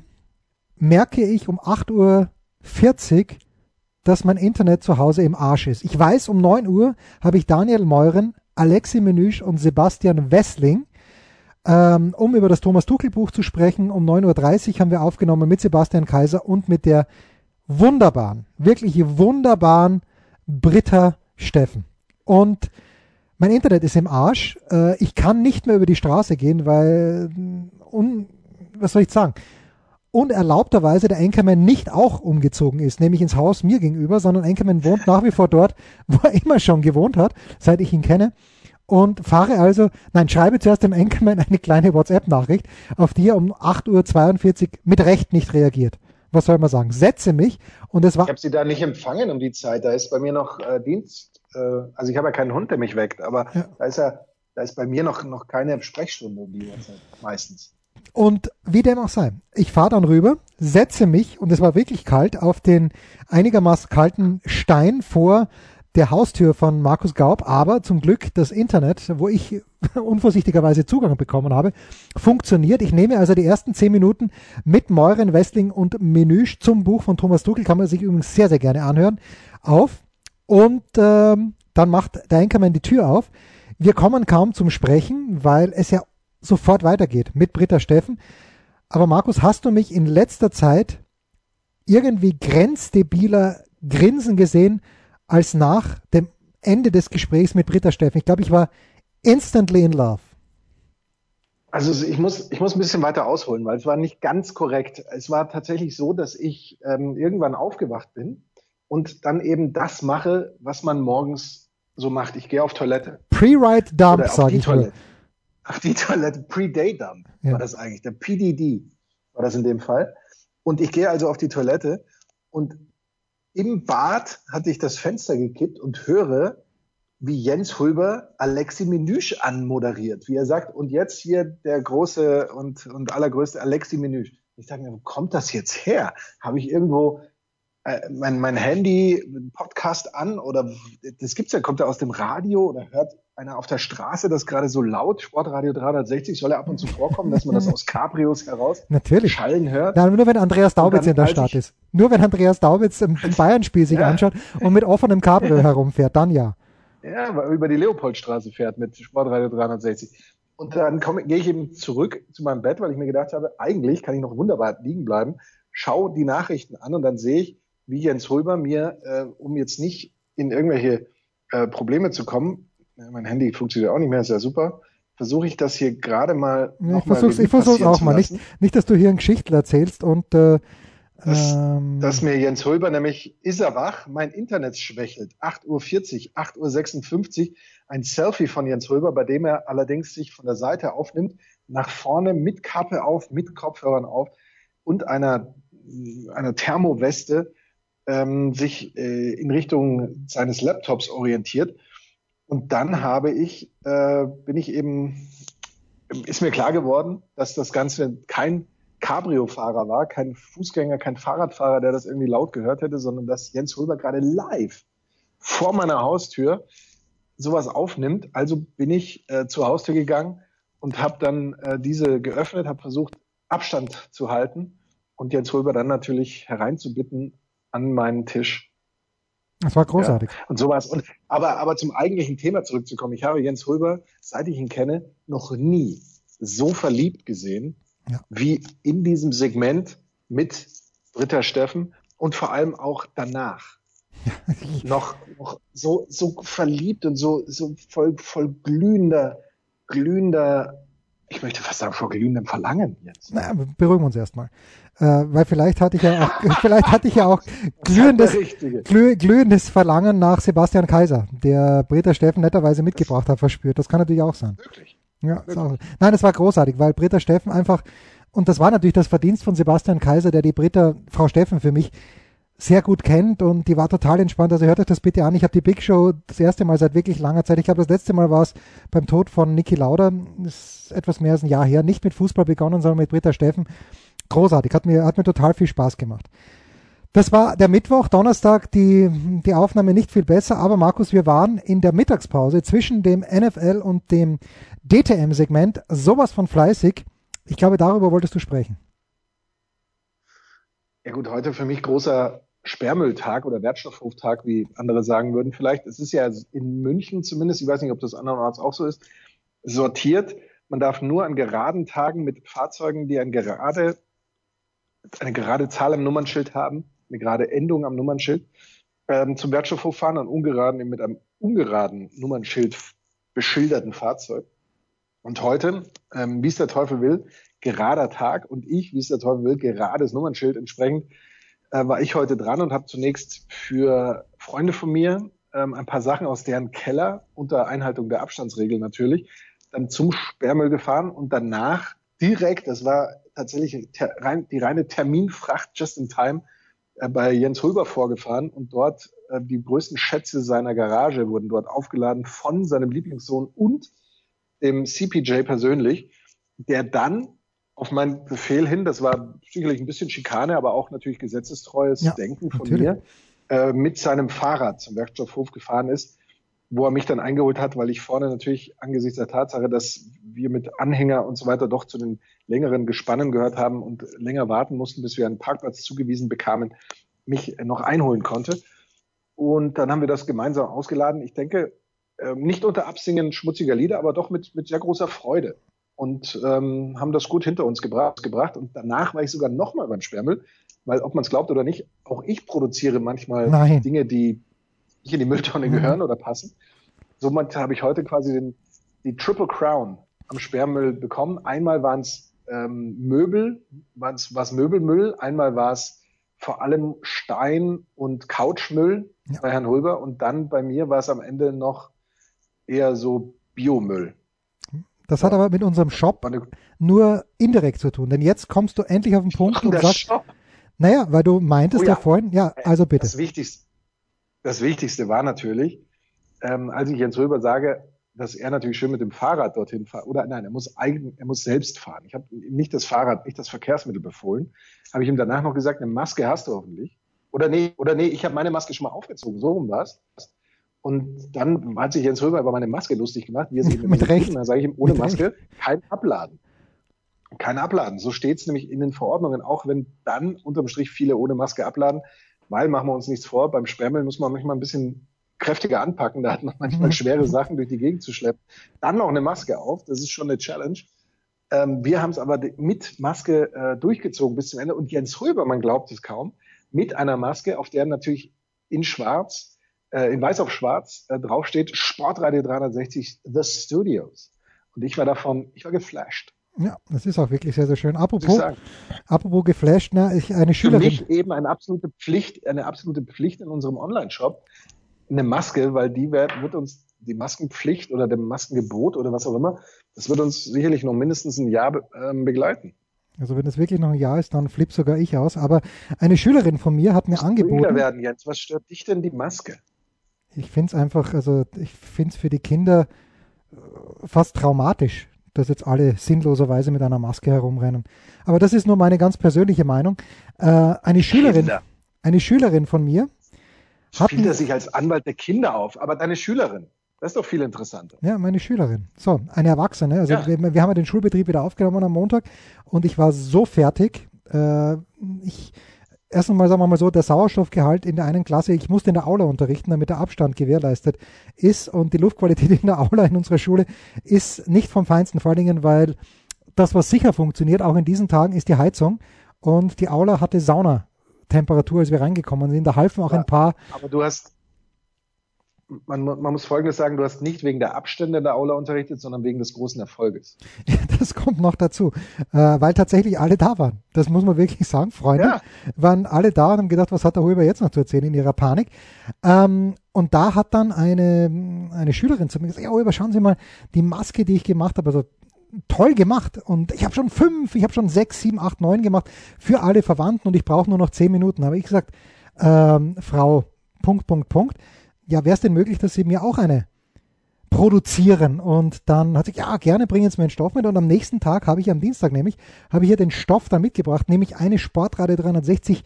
merke ich um 8.40 Uhr, dass mein Internet zu Hause im Arsch ist. Ich weiß, um 9 Uhr habe ich Daniel Meuren, Alexi Menüsch und Sebastian Wessling, ähm, um über das Thomas Tuchel Buch zu sprechen. Um 9.30 Uhr haben wir aufgenommen mit Sebastian Kaiser und mit der wunderbaren, wirklich wunderbaren Britta Steffen. Und mein Internet ist im Arsch. Äh, ich kann nicht mehr über die Straße gehen, weil, un, was soll ich sagen, unerlaubterweise der Anchorman nicht auch umgezogen ist, nämlich ins Haus mir gegenüber, sondern Anchorman wohnt nach wie vor dort, wo er immer schon gewohnt hat, seit ich ihn kenne. Und fahre also, nein, schreibe zuerst dem Anchorman eine kleine WhatsApp-Nachricht, auf die er um 8.42 Uhr mit Recht nicht reagiert. Was soll man sagen? Setze mich und es war. Ich habe sie da nicht empfangen um die Zeit. Da ist bei mir noch äh, Dienst also ich habe ja keinen Hund, der mich weckt, aber ja. da ist ja, da ist bei mir noch, noch keine Sprechstunde um die Uhrzeit, meistens. Und wie dem auch sei, ich fahre dann rüber, setze mich, und es war wirklich kalt, auf den einigermaßen kalten Stein vor der Haustür von Markus Gaub, aber zum Glück das Internet, wo ich unvorsichtigerweise Zugang bekommen habe, funktioniert. Ich nehme also die ersten zehn Minuten mit Meuren, Westling und Menüsch zum Buch von Thomas Duckel, kann man sich übrigens sehr, sehr gerne anhören, auf. Und ähm, dann macht der Anchorman die Tür auf. Wir kommen kaum zum Sprechen, weil es ja sofort weitergeht mit Britta Steffen. Aber Markus, hast du mich in letzter Zeit irgendwie grenzdebiler grinsen gesehen als nach dem Ende des Gesprächs mit Britta Steffen? Ich glaube, ich war instantly in love. Also ich muss, ich muss ein bisschen weiter ausholen, weil es war nicht ganz korrekt. Es war tatsächlich so, dass ich ähm, irgendwann aufgewacht bin und dann eben das mache, was man morgens so macht. Ich gehe auf Toilette. Pre-Ride Dump, sage ich Toilette. Ach, die Toilette, Pre-Day Dump ja. war das eigentlich, der PDD war das in dem Fall. Und ich gehe also auf die Toilette und im Bad hatte ich das Fenster gekippt und höre, wie Jens Hulber Alexi Menüsch anmoderiert, wie er sagt, und jetzt hier der große und, und allergrößte Alexi Menüsch. Ich dachte mir, wo kommt das jetzt her? Habe ich irgendwo mein, mein Handy, Podcast an oder das gibt's ja, kommt er aus dem Radio oder hört einer auf der Straße das gerade so laut, Sportradio 360, soll er ab und zu vorkommen, dass man das aus Cabrios heraus Natürlich. schallen hört? Ja, nur wenn Andreas Daubitz in der Stadt ist. Nur wenn Andreas Daubitz im, im Bayern-Spiel sich ja. anschaut und mit offenem Cabrio herumfährt, dann ja. Ja, über die Leopoldstraße fährt mit Sportradio 360. Und dann gehe ich eben zurück zu meinem Bett, weil ich mir gedacht habe, eigentlich kann ich noch wunderbar liegen bleiben, schau die Nachrichten an und dann sehe ich, wie Jens Röber mir, äh, um jetzt nicht in irgendwelche äh, Probleme zu kommen, mein Handy funktioniert auch nicht mehr, ist ja super. Versuche ich das hier gerade mal. Ja, ich versuche versuch's auch mal. Nicht, nicht, dass du hier ein Geschichtel erzählst und äh, dass, ähm, dass mir Jens Hulber nämlich, ist er wach? Mein Internet schwächelt. 8.40 Uhr, 8.56 Uhr. Ein Selfie von Jens Hulber, bei dem er allerdings sich von der Seite aufnimmt, nach vorne mit Kappe auf, mit Kopfhörern auf und einer, einer Thermoweste ähm, sich äh, in Richtung seines Laptops orientiert. Und dann habe ich, äh, bin ich eben, ist mir klar geworden, dass das Ganze kein Cabrio-Fahrer war, kein Fußgänger, kein Fahrradfahrer, der das irgendwie laut gehört hätte, sondern dass Jens Röber gerade live vor meiner Haustür sowas aufnimmt. Also bin ich äh, zur Haustür gegangen und habe dann äh, diese geöffnet, habe versucht, Abstand zu halten und Jens Röber dann natürlich hereinzubitten an meinen Tisch das war großartig. Ja, und sowas. Und, aber, aber zum eigentlichen Thema zurückzukommen. Ich habe Jens Röber, seit ich ihn kenne, noch nie so verliebt gesehen, ja. wie in diesem Segment mit Britta Steffen und vor allem auch danach. Ja. noch, noch so, so verliebt und so, so voll, voll glühender, glühender ich möchte fast sagen, vor glühendem Verlangen jetzt. Na, beruhigen wir uns erstmal. Äh, weil vielleicht hatte ich ja auch, vielleicht hatte ich ja auch glühendes, glüh, glühendes Verlangen nach Sebastian Kaiser, der Britta Steffen netterweise mitgebracht hat, verspürt. Das kann natürlich auch sein. Wirklich? Ja, Wirklich? Auch, nein, das war großartig, weil Britta Steffen einfach, und das war natürlich das Verdienst von Sebastian Kaiser, der die Britta, Frau Steffen für mich, sehr gut kennt und die war total entspannt. Also hört euch das bitte an. Ich habe die Big Show das erste Mal seit wirklich langer Zeit. Ich glaube, das letzte Mal war es beim Tod von Niki Lauda. Ist etwas mehr als ein Jahr her. Nicht mit Fußball begonnen, sondern mit Britta Steffen. Großartig. Hat mir, hat mir total viel Spaß gemacht. Das war der Mittwoch, Donnerstag, die, die Aufnahme nicht viel besser, aber Markus, wir waren in der Mittagspause zwischen dem NFL und dem DTM-Segment sowas von fleißig. Ich glaube, darüber wolltest du sprechen. Ja gut, heute für mich großer Sperrmülltag oder Wertstoffhoftag, wie andere sagen würden. Vielleicht, es ist ja in München zumindest, ich weiß nicht, ob das andernorts auch so ist, sortiert. Man darf nur an geraden Tagen mit Fahrzeugen, die eine gerade, eine gerade Zahl am Nummernschild haben, eine gerade Endung am Nummernschild, ähm, zum Wertstoffhof fahren, an ungeraden, mit einem ungeraden Nummernschild beschilderten Fahrzeug. Und heute, ähm, wie es der Teufel will, gerader Tag und ich, wie es der Teufel will, gerades Nummernschild entsprechend äh, war ich heute dran und habe zunächst für Freunde von mir ähm, ein paar Sachen aus deren Keller unter Einhaltung der Abstandsregel natürlich dann zum Sperrmüll gefahren und danach direkt, das war tatsächlich rein, die reine Terminfracht just in time äh, bei Jens Hulber vorgefahren und dort äh, die größten Schätze seiner Garage wurden dort aufgeladen von seinem Lieblingssohn und dem CPJ persönlich, der dann auf meinen Befehl hin, das war sicherlich ein bisschen Schikane, aber auch natürlich gesetzestreues ja, Denken von natürlich. mir, äh, mit seinem Fahrrad zum Werkstoffhof gefahren ist, wo er mich dann eingeholt hat, weil ich vorne natürlich angesichts der Tatsache, dass wir mit Anhänger und so weiter doch zu den längeren Gespannen gehört haben und länger warten mussten, bis wir einen Parkplatz zugewiesen bekamen, mich noch einholen konnte. Und dann haben wir das gemeinsam ausgeladen. Ich denke, äh, nicht unter Absingen schmutziger Lieder, aber doch mit, mit sehr großer Freude und ähm, haben das gut hinter uns gebracht, gebracht. Und danach war ich sogar nochmal beim Sperrmüll, weil ob man es glaubt oder nicht, auch ich produziere manchmal Nein. Dinge, die nicht in die Mülltonne mhm. gehören oder passen. Somit habe ich heute quasi den, die Triple Crown am Sperrmüll bekommen. Einmal waren es ähm, Möbel, war es Möbelmüll, einmal war es vor allem Stein- und Couchmüll ja. bei Herrn Hulber und dann bei mir war es am Ende noch eher so Biomüll. Das hat aber mit unserem Shop nur indirekt zu tun, denn jetzt kommst du endlich auf den Punkt und sagst, Shop. Naja, weil du meintest oh ja. ja vorhin, ja, also bitte. Das Wichtigste, das Wichtigste war natürlich, ähm, als ich Jens Röber sage, dass er natürlich schön mit dem Fahrrad dorthin fährt. Oder nein, er muss eigen, er muss selbst fahren. Ich habe ihm nicht das Fahrrad, nicht das Verkehrsmittel befohlen. Habe ich ihm danach noch gesagt, eine Maske hast du hoffentlich. Oder nee, oder nee, ich habe meine Maske schon mal aufgezogen. So rum war's. Und dann hat sich Jens Röber über meine Maske lustig gemacht, wie es eben mit Recht. Dann sage ich ihm, ohne mit Maske Recht. kein Abladen. Kein Abladen. So steht es nämlich in den Verordnungen, auch wenn dann unterm Strich viele ohne Maske abladen. Weil, machen wir uns nichts vor, beim Sperrmüll muss man manchmal ein bisschen kräftiger anpacken. Da hat man manchmal schwere Sachen durch die Gegend zu schleppen. Dann noch eine Maske auf, das ist schon eine Challenge. Ähm, wir haben es aber mit Maske äh, durchgezogen bis zum Ende. Und Jens Röber, man glaubt es kaum, mit einer Maske, auf der natürlich in Schwarz, äh, in Weiß auf Schwarz äh, draufsteht, Sportradio 360 The Studios. Und ich war davon, ich war geflasht. Ja, das ist auch wirklich sehr, sehr schön. Apropos, apropos geflasht, ne, ich, eine Schülerin. Für mich eben eine absolute Pflicht, eine absolute Pflicht in unserem Online-Shop, eine Maske, weil die wird, wird uns die Maskenpflicht oder dem Maskengebot oder was auch immer, das wird uns sicherlich noch mindestens ein Jahr ähm, begleiten. Also wenn es wirklich noch ein Jahr ist, dann flipp sogar ich aus. Aber eine Schülerin von mir hat mir angeboten. werden jetzt. Was stört dich denn die Maske? Ich finde es einfach, also ich finde es für die Kinder äh, fast traumatisch, dass jetzt alle sinnloserweise mit einer Maske herumrennen. Aber das ist nur meine ganz persönliche Meinung. Äh, eine Schülerin, Kinder. eine Schülerin von mir Spielt er sich als Anwalt der Kinder auf, aber deine Schülerin. Das ist doch viel interessanter. Ja, meine Schülerin. So, eine Erwachsene. Also ja. wir, wir, haben ja den Schulbetrieb wieder aufgenommen am Montag und ich war so fertig. Äh, ich erst einmal sagen wir mal so, der Sauerstoffgehalt in der einen Klasse, ich musste in der Aula unterrichten, damit der Abstand gewährleistet ist und die Luftqualität in der Aula in unserer Schule ist nicht vom Feinsten, vor allen Dingen, weil das, was sicher funktioniert, auch in diesen Tagen, ist die Heizung und die Aula hatte Sauna Temperatur, als wir reingekommen sind. Da halfen auch ja, ein paar. Aber du hast, man, man, muss Folgendes sagen, du hast nicht wegen der Abstände in der Aula unterrichtet, sondern wegen des großen Erfolges. Ja, das kommt noch dazu, äh, weil tatsächlich alle da waren. Das muss man wirklich sagen. Freunde ja. waren alle da und haben gedacht, was hat der Huber jetzt noch zu erzählen in ihrer Panik. Ähm, und da hat dann eine, eine Schülerin zu mir gesagt, ja Huber, schauen Sie mal, die Maske, die ich gemacht habe, also toll gemacht und ich habe schon fünf, ich habe schon sechs, sieben, acht, neun gemacht für alle Verwandten und ich brauche nur noch zehn Minuten. Habe ich gesagt, ähm, Frau, Punkt, Punkt, Punkt. Ja, wäre es denn möglich, dass Sie mir auch eine produzieren? Und dann hat sie, ja, gerne bringen Sie mir einen Stoff mit. Und am nächsten Tag habe ich, am Dienstag nämlich, habe ich hier den Stoff dann mitgebracht, nämlich eine Sportrate 360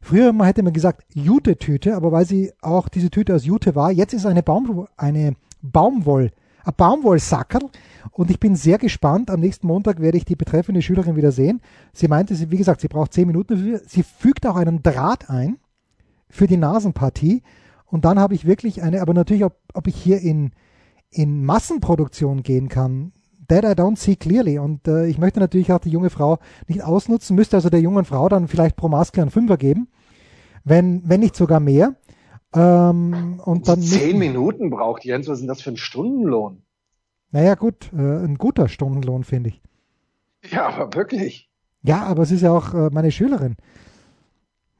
Früher hätte man gesagt Jute-Tüte, aber weil sie auch diese Tüte aus Jute war, jetzt ist eine, Baum, eine Baumwoll, ein Baumwollsackerl und ich bin sehr gespannt. Am nächsten Montag werde ich die betreffende Schülerin wieder sehen. Sie meinte, sie, wie gesagt, sie braucht zehn Minuten. Sie fügt auch einen Draht ein für die Nasenpartie. Und dann habe ich wirklich eine, aber natürlich, ob, ob ich hier in, in Massenproduktion gehen kann, that I don't see clearly. Und äh, ich möchte natürlich auch die junge Frau nicht ausnutzen, müsste also der jungen Frau dann vielleicht pro Maske einen Fünfer geben, wenn, wenn nicht sogar mehr. Ähm, und dann Zehn Minuten braucht Jens, was ist denn das für ein Stundenlohn? Naja, gut, äh, ein guter Stundenlohn, finde ich. Ja, aber wirklich. Ja, aber es ist ja auch äh, meine Schülerin.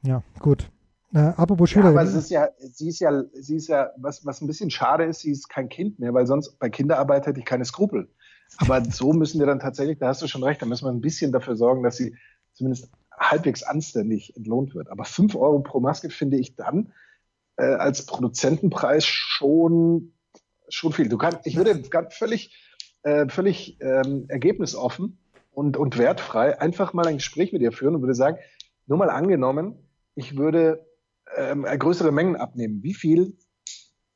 Ja, gut. Äh, apropos Schülerin. Ja, aber es ist ja, sie ist ja, sie ist ja, was, was ein bisschen schade ist, sie ist kein Kind mehr, weil sonst bei Kinderarbeit hätte ich keine Skrupel. Aber so müssen wir dann tatsächlich, da hast du schon recht, da müssen wir ein bisschen dafür sorgen, dass sie zumindest halbwegs anständig entlohnt wird. Aber fünf Euro pro Maske finde ich dann äh, als Produzentenpreis schon schon viel. Du kannst, ich würde ganz völlig, äh, völlig ähm, ergebnisoffen und, und wertfrei einfach mal ein Gespräch mit dir führen und würde sagen, nur mal angenommen, ich würde ähm, größere Mengen abnehmen. Wie viel,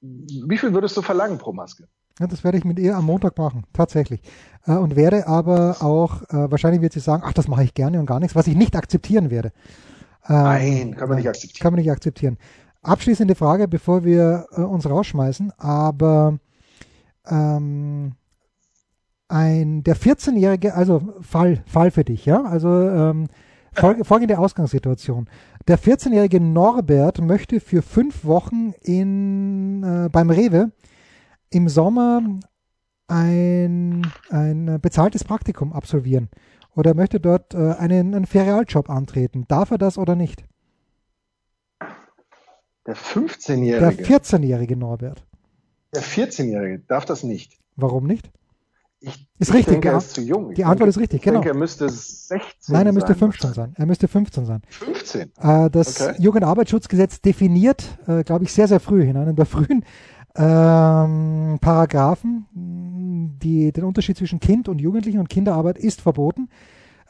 wie viel würdest du verlangen pro Maske? Ja, das werde ich mit ihr am Montag machen, tatsächlich. Äh, und werde aber auch, äh, wahrscheinlich wird sie sagen, ach, das mache ich gerne und gar nichts, was ich nicht akzeptieren werde. Ähm, Nein, kann man nicht akzeptieren. Kann man nicht akzeptieren. Abschließende Frage, bevor wir äh, uns rausschmeißen, aber ähm, ein der 14-jährige, also Fall, Fall für dich, ja, also ähm, folgende Ausgangssituation. Der 14-jährige Norbert möchte für fünf Wochen in, äh, beim Rewe im Sommer ein, ein bezahltes Praktikum absolvieren oder möchte dort äh, einen, einen Ferialjob antreten. Darf er das oder nicht? Der 15-jährige. Der 14-jährige Norbert. Der 14-jährige darf das nicht. Warum nicht? Ich, ist ich richtig, denke, er ist zu jung. Ich die Antwort ist richtig, genau. Ich denke, er müsste 16 Nein, er müsste 15 sein. Er müsste 15 sein. 15? Äh, das okay. Jugendarbeitsschutzgesetz definiert, äh, glaube ich, sehr, sehr früh in einem der frühen ähm, Paragraphen, die, den Unterschied zwischen Kind und Jugendlichen und Kinderarbeit ist verboten.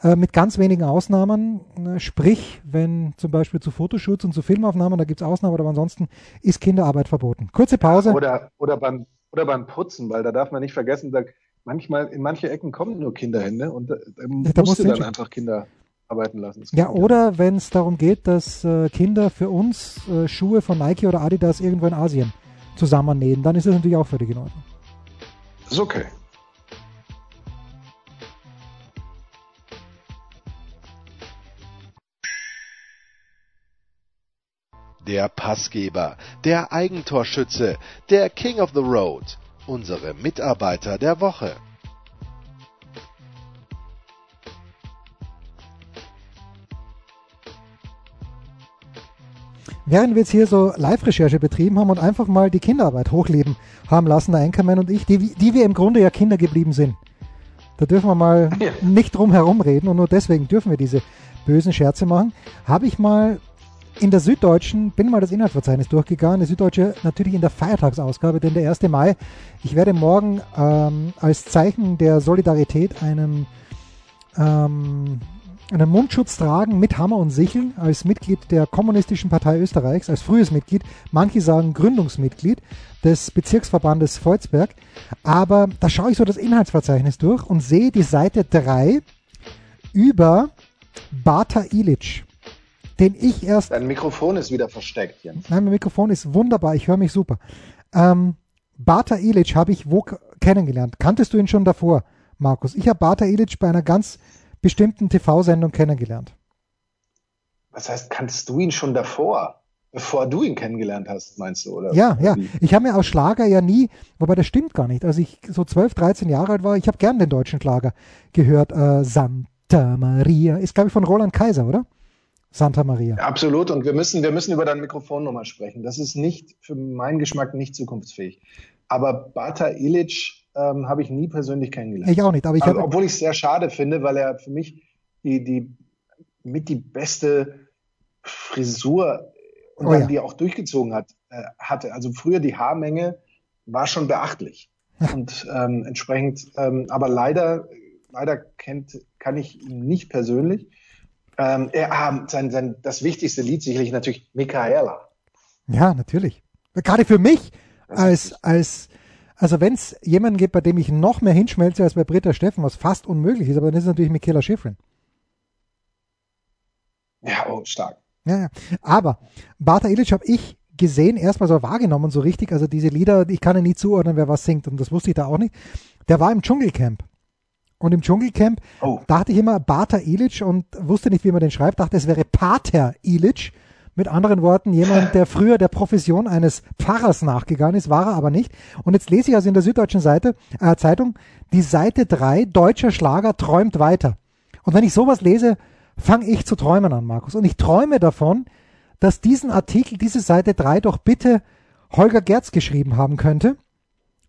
Äh, mit ganz wenigen Ausnahmen, äh, sprich, wenn zum Beispiel zu Fotoshoots und zu Filmaufnahmen, da gibt es Ausnahmen, aber ansonsten ist Kinderarbeit verboten. Kurze Pause. Oder, oder, beim, oder beim Putzen, weil da darf man nicht vergessen, da manchmal in manche Ecken kommen nur Kinderhände und da, da, da musst du dann einfach Kinder arbeiten lassen. Ja, oder wenn es darum geht, dass äh, Kinder für uns äh, Schuhe von Nike oder Adidas irgendwo in Asien zusammennähen, dann ist das natürlich auch völlig in Ordnung. Ist okay. Der Passgeber, der Eigentorschütze, der King of the Road, unsere Mitarbeiter der Woche. Während wir jetzt hier so Live-Recherche betrieben haben und einfach mal die Kinderarbeit hochleben haben lassen, der Anchorman und ich, die, die wir im Grunde ja Kinder geblieben sind. Da dürfen wir mal ja. nicht drum herum reden und nur deswegen dürfen wir diese bösen Scherze machen. Habe ich mal in der Süddeutschen, bin mal das Inhaltsverzeichnis durchgegangen, die Süddeutsche natürlich in der Feiertagsausgabe, denn der 1. Mai, ich werde morgen ähm, als Zeichen der Solidarität einen, ähm, einen Mundschutz tragen mit Hammer und Sichel als Mitglied der Kommunistischen Partei Österreichs, als frühes Mitglied, manche sagen Gründungsmitglied des Bezirksverbandes Volzberg, aber da schaue ich so das Inhaltsverzeichnis durch und sehe die Seite 3 über Bata Ilic den ich erst. Dein Mikrofon ist wieder versteckt, Jens. Nein, mein Mikrofon ist wunderbar, ich höre mich super. Ähm, Bata Ilic habe ich wo kennengelernt. Kanntest du ihn schon davor, Markus? Ich habe Bata Ilic bei einer ganz bestimmten TV-Sendung kennengelernt. Was heißt, kannst du ihn schon davor? Bevor du ihn kennengelernt hast, meinst du, oder? Ja, ja. Ich habe mir aus Schlager ja nie, wobei das stimmt gar nicht. Als ich so 12, 13 Jahre alt war, ich habe gern den deutschen Schlager gehört. Äh, Santa Maria. Ist, glaube ich, von Roland Kaiser, oder? Santa Maria. Absolut. Und wir müssen, wir müssen über dein Mikrofon nochmal sprechen. Das ist nicht, für meinen Geschmack nicht zukunftsfähig. Aber Bata Ilic ähm, habe ich nie persönlich kennengelernt. Ich auch nicht. Aber ich also, obwohl ich es sehr schade finde, weil er für mich die, die mit die beste Frisur und oh, ja. die auch durchgezogen hat, äh, hatte. Also früher die Haarmenge war schon beachtlich. und ähm, entsprechend, ähm, aber leider, leider kennt, kann ich ihn nicht persönlich. Ähm, er, sein, sein, das wichtigste Lied sicherlich natürlich Michaela. Ja, natürlich. Gerade für mich als, als, also wenn es jemanden gibt, bei dem ich noch mehr hinschmelze als bei Britta Steffen, was fast unmöglich ist, aber dann ist es natürlich Michaela Schifrin. Ja, oh, stark. Ja, ja. Aber Bata Ilic habe ich gesehen, erstmal so wahrgenommen, so richtig. Also diese Lieder, ich kann ja nie zuordnen, wer was singt und das wusste ich da auch nicht. Der war im Dschungelcamp. Und im Dschungelcamp oh. dachte ich immer Bata Ilic und wusste nicht, wie man den schreibt, dachte, es wäre Pater Ilic. Mit anderen Worten, jemand, der früher der Profession eines Pfarrers nachgegangen ist, war er aber nicht. Und jetzt lese ich also in der Süddeutschen Seite, äh, Zeitung, die Seite 3, deutscher Schlager träumt weiter. Und wenn ich sowas lese, fange ich zu träumen an, Markus. Und ich träume davon, dass diesen Artikel, diese Seite 3 doch bitte Holger Gerz geschrieben haben könnte.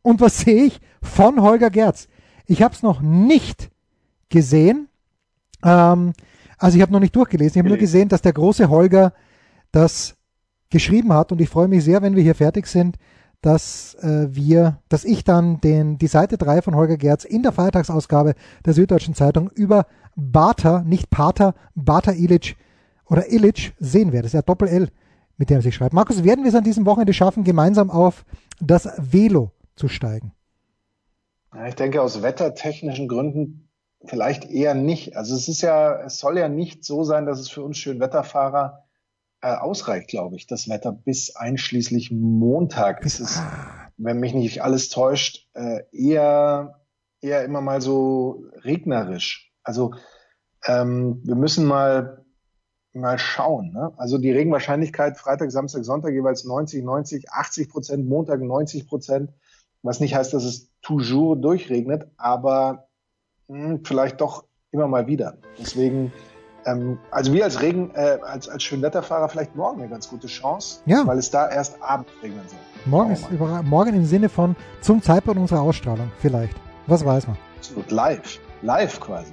Und was sehe ich? Von Holger Gerz. Ich habe es noch nicht gesehen. Ähm, also ich habe noch nicht durchgelesen. Ich habe nur gesehen, dass der große Holger das geschrieben hat und ich freue mich sehr, wenn wir hier fertig sind, dass äh, wir, dass ich dann den, die Seite 3 von Holger Gerz in der Feiertagsausgabe der Süddeutschen Zeitung über Bata, nicht Pater, Bata Ilic oder Ilic sehen werde. Das ist ja Doppel-L, mit dem er sich schreibt. Markus, werden wir es an diesem Wochenende schaffen, gemeinsam auf das Velo zu steigen? Ja, ich denke, aus wettertechnischen Gründen vielleicht eher nicht. Also es ist ja, es soll ja nicht so sein, dass es für uns Schönwetterfahrer äh, ausreicht, glaube ich, das Wetter bis einschließlich Montag. Es ist, wenn mich nicht alles täuscht, äh, eher, eher immer mal so regnerisch. Also ähm, wir müssen mal mal schauen. Ne? Also die Regenwahrscheinlichkeit Freitag, Samstag, Sonntag jeweils 90, 90, 80 Prozent, Montag 90 Prozent. Was nicht heißt, dass es toujours durchregnet, aber mh, hm, vielleicht doch immer mal wieder. Deswegen, ähm, also wir als Regen, äh, als, als Schönwetterfahrer vielleicht morgen eine ganz gute Chance, ja. weil es da erst Abend regnen soll. Morgen ist über, morgen im Sinne von zum Zeitpunkt unserer Ausstrahlung vielleicht. Was weiß man? Absolut live, live quasi.